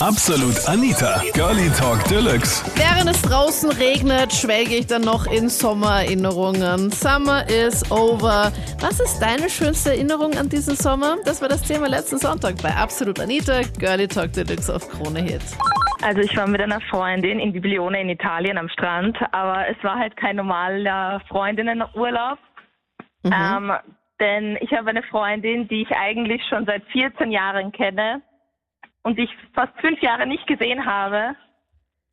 Absolut Anita, Girlie Talk Deluxe. Während es draußen regnet, schwelge ich dann noch in Sommererinnerungen. Summer is over. Was ist deine schönste Erinnerung an diesen Sommer? Das war das Thema letzten Sonntag bei Absolut Anita, Girlie Talk Deluxe auf Krone Hit. Also ich war mit einer Freundin in Biblione in Italien am Strand, aber es war halt kein normaler Freundinnenurlaub. Mhm. Ähm, denn ich habe eine Freundin, die ich eigentlich schon seit 14 Jahren kenne und ich fast fünf Jahre nicht gesehen habe.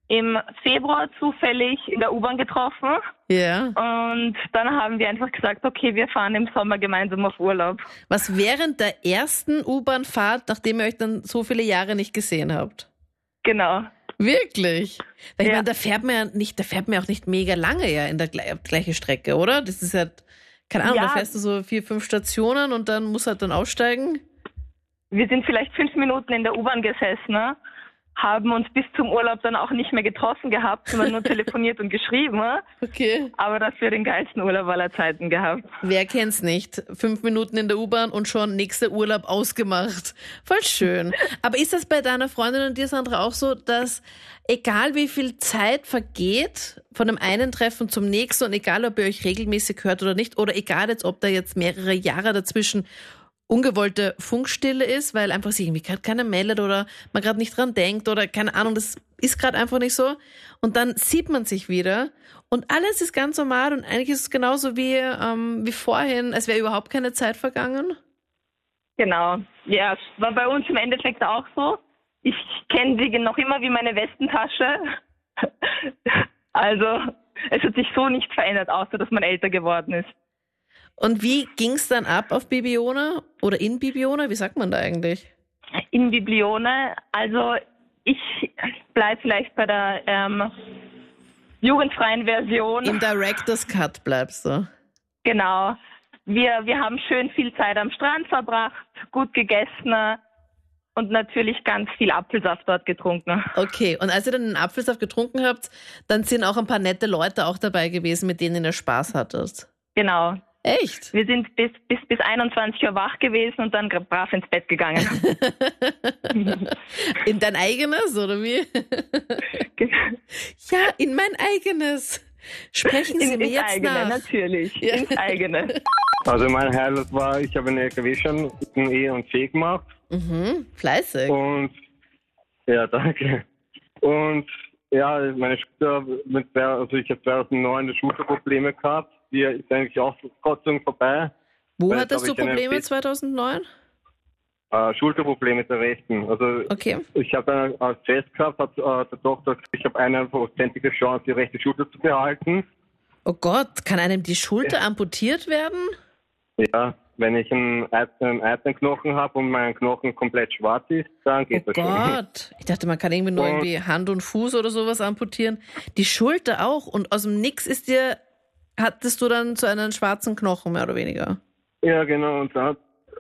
Im Februar zufällig in der U-Bahn getroffen Ja. und dann haben wir einfach gesagt, okay, wir fahren im Sommer gemeinsam auf Urlaub. Was während der ersten U-Bahn-Fahrt, nachdem ihr euch dann so viele Jahre nicht gesehen habt? Genau. Wirklich? Weil ich Ja. meine, da fährt man ja nicht, da fährt man auch nicht mega lange ja in der gle gleiche Strecke, oder? Das ist ja, keine Ahnung, Ja. da fährst du so vier, fünf Stationen und dann musst halt dann aussteigen. Wir sind vielleicht fünf Minuten in der U-Bahn gesessen, ne? haben uns bis zum Urlaub dann auch nicht mehr getroffen gehabt, sondern nur telefoniert und geschrieben. Okay. Aber dafür den geilsten Urlaub aller Zeiten gehabt. Wer kennt's nicht? Fünf Minuten in der U-Bahn und schon nächster Urlaub ausgemacht. Voll schön. Aber ist das bei deiner Freundin und dir, Sandra, auch so, dass egal wie viel Zeit vergeht von dem einen Treffen zum nächsten und egal ob ihr euch regelmäßig hört oder nicht, oder egal jetzt, ob da jetzt mehrere Jahre dazwischen ungewollte Funkstille ist, weil einfach sich irgendwie gerade keiner meldet oder man gerade nicht dran denkt oder keine Ahnung, das ist gerade einfach nicht so. Und dann sieht man sich wieder und alles ist ganz normal und eigentlich ist es genauso wie, ähm, wie vorhin, als wäre überhaupt keine Zeit vergangen. Genau. Ja, es war bei uns im Endeffekt auch so. Ich kenne sie noch immer wie meine Westentasche. Also, es hat sich so nichts verändert, außer dass man älter geworden ist. Und wie ging's dann ab auf Bibiona oder in Bibiona? Wie sagt man da eigentlich? In Biblione, also ich bleibe vielleicht bei der ähm, jugendfreien Version. Im Director's Cut bleibst du. Genau. Wir, wir haben schön viel Zeit am Strand verbracht, gut gegessen äh, und natürlich ganz viel Apfelsaft dort getrunken. Okay, und als ihr dann den Apfelsaft getrunken habt, dann sind auch ein paar nette Leute auch dabei gewesen, mit denen ihr Spaß hattet. Genau. Echt? Wir sind bis, bis, bis 21 Uhr wach gewesen und dann brav ins Bett gegangen. In dein eigenes, oder wie? Ja, in mein eigenes. Sprechen Sie In, mir ins jetzt eigene, nach. natürlich. Ja. Ins eigene. Also mein Highlight war, ich habe eine LKW-Schein in E und C gemacht Mhm, fleißig. und ja, danke. Und ja, meine Schulter, mit, also ich habe 2009 Schulterprobleme gehabt, die ist eigentlich auch Gott Dank vorbei. Wo weil hattest du Probleme Fit- 2009? Äh, Schulterprobleme mit der rechten. Also Okay. ich habe als Test gehabt, hat äh, der Doktor gesagt, ich habe eine prozentige Chance, die rechte Schulter zu behalten. Oh Gott, kann einem die Schulter amputiert werden? Ja, wenn ich einen einzelnen Knochen habe und mein Knochen komplett schwarz ist, dann Oh geht das schon. Gott. Ich dachte, man kann irgendwie nur Und- irgendwie Hand und Fuß oder sowas amputieren. Die Schulter auch. Und aus dem Nix ist dir, hattest du dann zu einem schwarzen Knochen, mehr oder weniger. Ja, genau. Und dann hat,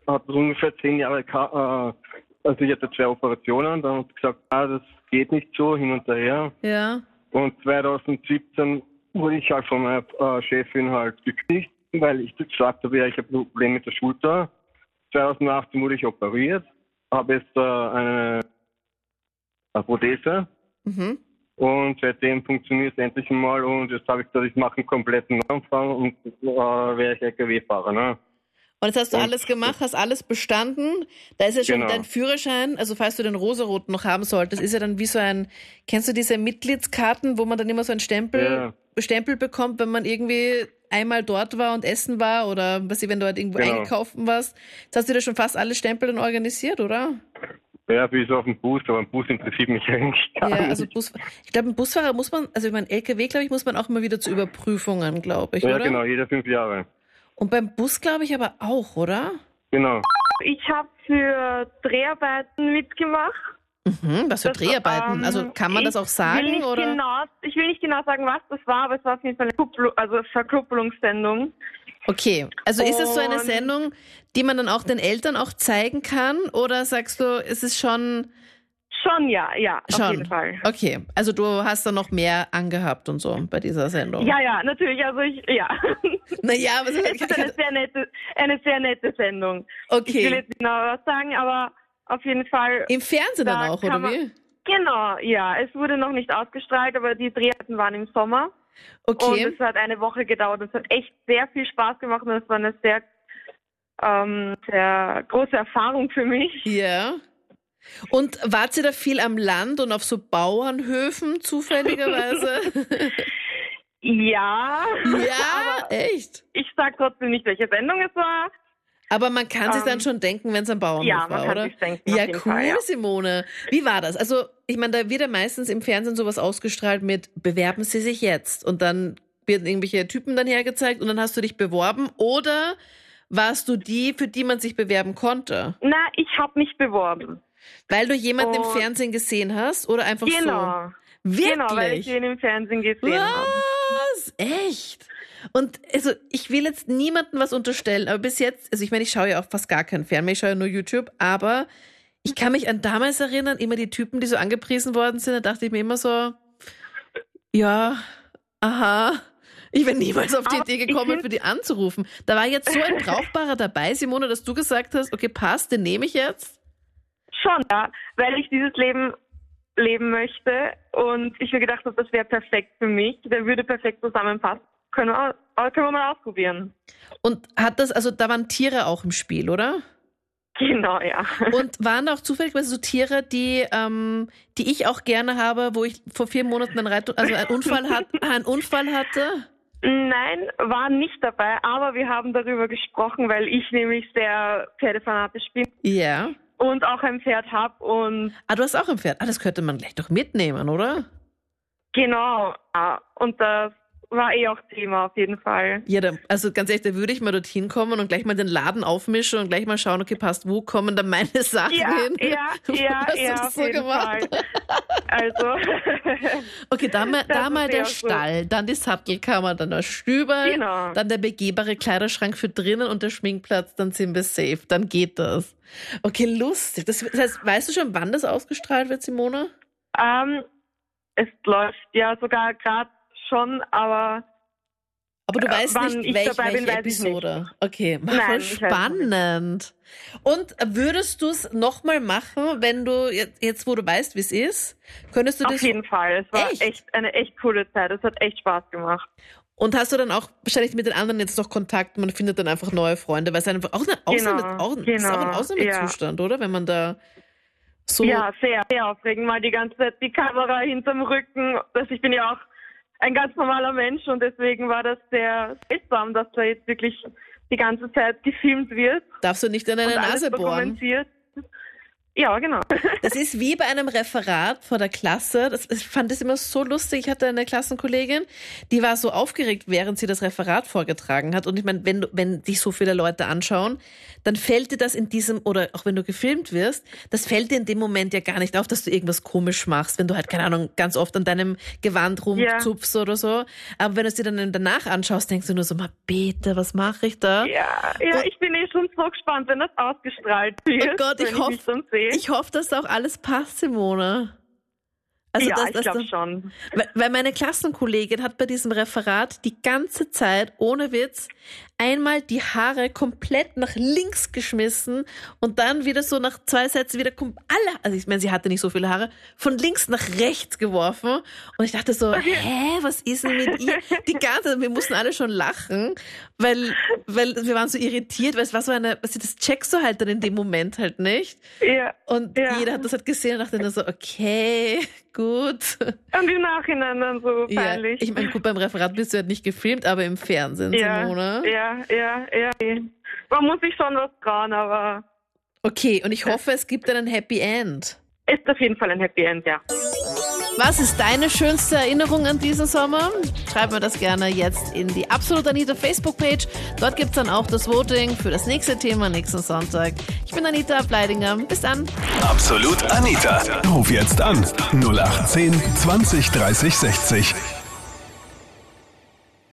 hat es ungefähr zehn Jahre, äh, also ich hatte zwei Operationen, dann hat gesagt, ah, das geht nicht so, hin und her. Ja. Und 2017 wurde ich halt von meiner äh, Chefin halt gekündigt, weil ich gesagt habe, ja, ich habe ein Problem mit der Schulter. 2018 wurde ich operiert, habe jetzt äh, eine, eine Prothese Mhm. Und seitdem funktioniert es endlich mal und jetzt habe ich gesagt, ich mache einen kompletten Neuanfang und äh, wäre ich LKW-Fahrer. Ne? Und jetzt hast du Und- alles gemacht, hast alles bestanden. Da ist ja schon Genau. dein Führerschein, also falls du den rosaroten noch haben solltest, ist ja dann wie so ein, kennst du diese Mitgliedskarten, wo man dann immer so einen Stempel, Ja. Stempel bekommt, wenn man irgendwie einmal dort war und essen war oder was ich, wenn du halt irgendwo Genau. einkaufen warst. Jetzt hast du dir schon fast alle Stempel dann organisiert, oder? Ja, bis auf den Bus, aber ein Bus interessiert mich eigentlich gar Ja, nicht. also Bus, ich glaube, ein Busfahrer muss man, also ich meine, LKW, glaube ich, muss man auch immer wieder zu Überprüfungen, glaube ich, ja, oder? genau, jede fünf Jahre. Und beim Bus, glaube ich, aber auch, oder? Genau. Ich habe für Dreharbeiten mitgemacht. Mhm, was für Das, Dreharbeiten? ähm, also kann man das auch sagen, oder? Genau, ich will nicht genau sagen, was das war, aber es war auf jeden Fall eine Kuppel, also Verkuppelungssendung. Okay, also ist es so eine Sendung, die man dann auch den Eltern auch zeigen kann? Oder sagst du, ist es schon, Schon, ja, ja, schon? auf jeden Fall. Okay, also du hast da noch mehr angehabt und so bei dieser Sendung. Ja, ja, natürlich, also ich, ja. Naja, aber es ist eine sehr nette, eine sehr nette Sendung. Ich will okay. jetzt nicht genau was sagen, aber auf jeden Fall, Im Fernsehen dann Da auch, kann oder man- wie? Genau, ja. Es wurde noch nicht ausgestrahlt, aber die Dreharbeiten waren im Sommer. Okay. Und es hat eine Woche gedauert. Es hat echt sehr viel Spaß gemacht und es war eine sehr, ähm, sehr große Erfahrung für mich. Ja. Und wart ihr da viel am Land und auf so Bauernhöfen zufälligerweise? Ja. ja, echt. ich sag trotzdem nicht, welche Sendung es war. Aber man kann sich dann Ähm, schon denken, wenn es am Bauernhof ja, man war, kann oder? denken, ja, cool, Fall, ja. Simone. Wie war das? Also, ich meine, da wird ja meistens im Fernsehen sowas ausgestrahlt mit Bewerben Sie sich jetzt und dann werden irgendwelche Typen dann hergezeigt und dann hast du dich beworben oder warst du die, für die man sich bewerben konnte? Na, ich habe mich beworben. Weil du jemanden im Und- Fernsehen gesehen hast oder einfach Genau. so? Wirklich? Genau, weil ich ihn im Fernsehen gesehen habe. Was? Echt? Und also ich will jetzt niemandem was unterstellen, aber bis jetzt, also ich meine, ich schaue ja auch fast gar keinen Fernseher, ich schaue ja nur YouTube, aber ich kann mich an damals erinnern, immer die Typen, die so angepriesen worden sind, da dachte ich mir immer so, ja, aha. Ich wäre niemals auf die Aber Idee gekommen, für die anzurufen. Da war jetzt so ein Brauchbarer dabei, Simone, dass du gesagt hast, okay, passt, den nehme ich jetzt. Schon, ja, weil ich dieses Leben leben möchte und ich mir gedacht habe, das wäre perfekt für mich. Der würde perfekt zusammenpassen. Können wir, können wir mal ausprobieren. Und hat das, also da waren Tiere auch im Spiel, oder? Genau, ja. Und waren da auch zufälligerweise so Tiere, die, ähm, die ich auch gerne habe, wo ich vor vier Monaten einen, Reit also einen, Unfall, hat, einen Unfall hatte? Nein, war nicht dabei, aber wir haben darüber gesprochen, weil ich nämlich sehr pferdefanatisch bin Ja. und auch ein Pferd habe und Ah, du hast auch ein Pferd. Ah, das könnte man gleich doch mitnehmen, oder? genau, und das war eh auch Thema auf jeden Fall. Ja, da, also ganz ehrlich, da würde ich mal dorthin kommen und gleich mal den Laden aufmischen und gleich mal schauen, okay, passt, wo kommen dann meine Sachen Ja, hin? ja, ja, Hast ja, das auf so jeden gemacht? Fall. Also, Okay, da mal, da mal der. Stall, dann die Sattelkammer, dann der Stüber, Genau. dann der begehbare Kleiderschrank für drinnen und der Schminkplatz, dann sind wir safe, dann geht das. Okay, lustig. Das, das heißt, weißt du schon, wann das ausgestrahlt wird, Simone? ähm, es läuft ja sogar gerade schon, aber Aber du Äh, weißt wann nicht, ich welch, dabei bin, welche weiß ich Episode. Okay, Nein, voll spannend. Und würdest du es nochmal machen, wenn du jetzt, jetzt, wo du weißt, wie es ist, könntest du auf das jeden Fall. Es war Echt? echt? eine echt coole Zeit. Es hat echt Spaß gemacht. und hast du dann auch wahrscheinlich mit den anderen jetzt noch Kontakt? Man findet dann einfach neue Freunde, weil es einfach auch, eine Ausnahme, Genau, auch, das ist auch ein genau, Ausnahmezustand, oder? Wenn man da so Ja, sehr, sehr aufregend. Mal die ganze Zeit die Kamera hinterm Rücken. Das, ich bin ja auch ein ganz normaler Mensch und deswegen war das sehr seltsam, dass da jetzt wirklich die ganze Zeit gefilmt wird darfst du nicht in deine Nase bohren. Ja, genau. Das ist wie bei einem Referat vor der Klasse. Das, ich fand das immer so lustig. Ich hatte eine Klassenkollegin, die war so aufgeregt, während sie das Referat vorgetragen hat. Und ich meine, wenn, wenn dich so viele Leute anschauen, dann fällt dir das in diesem, oder auch wenn du gefilmt wirst, das fällt dir in dem Moment ja gar nicht auf, dass du irgendwas komisch machst, wenn du halt, keine Ahnung, ganz oft an deinem Gewand rumzupfst oder so. Aber wenn du es dir dann danach anschaust, denkst du nur so, mal bitte, was mache ich da? Ja, ja, Und- ich bin eh schon so gespannt, wenn das ausgestrahlt wird. Oh Gott, ich wenn hoff- mich dann sehe. Ich hoffe, dass da auch alles passt, Simone. Also, ja, dass, ich glaube schon. Weil- meine Klassenkollegin hat bei diesem Referat die ganze Zeit, ohne Witz, einmal die Haare komplett nach links geschmissen und dann wieder so nach zwei Sätzen wieder alle, also ich meine, sie hatte nicht so viele Haare, von links nach rechts geworfen. Und ich dachte so, hä, was ist denn mit ihr? Die ganze, wir mussten alle schon lachen, weil, weil wir waren so irritiert, weil es war so eine, also das checkst du halt dann in dem Moment halt nicht. Ja. Und Ja. jeder hat das halt gesehen und dachte nur so, okay, gut. Und im Nachhinein dann so Ja, peinlich. ich meine, gut, beim Referat bist du halt nicht gefilmt, aber im Fernsehen, ja, Simone. ja, ja, ja. Man muss sich schon was trauen, aber Okay, und ich hoffe, es gibt dann ein Happy End. ist auf jeden Fall ein Happy End, ja. Was ist deine schönste Erinnerung an diesen Sommer? Schreib mir das gerne jetzt in die Absolut Anita Facebook-Page. Dort gibt's dann auch das Voting für das nächste Thema nächsten Sonntag. Ich bin Anita Bleidinger. Bis dann. Absolut Anita. Ruf jetzt an. 0810 20 30 60.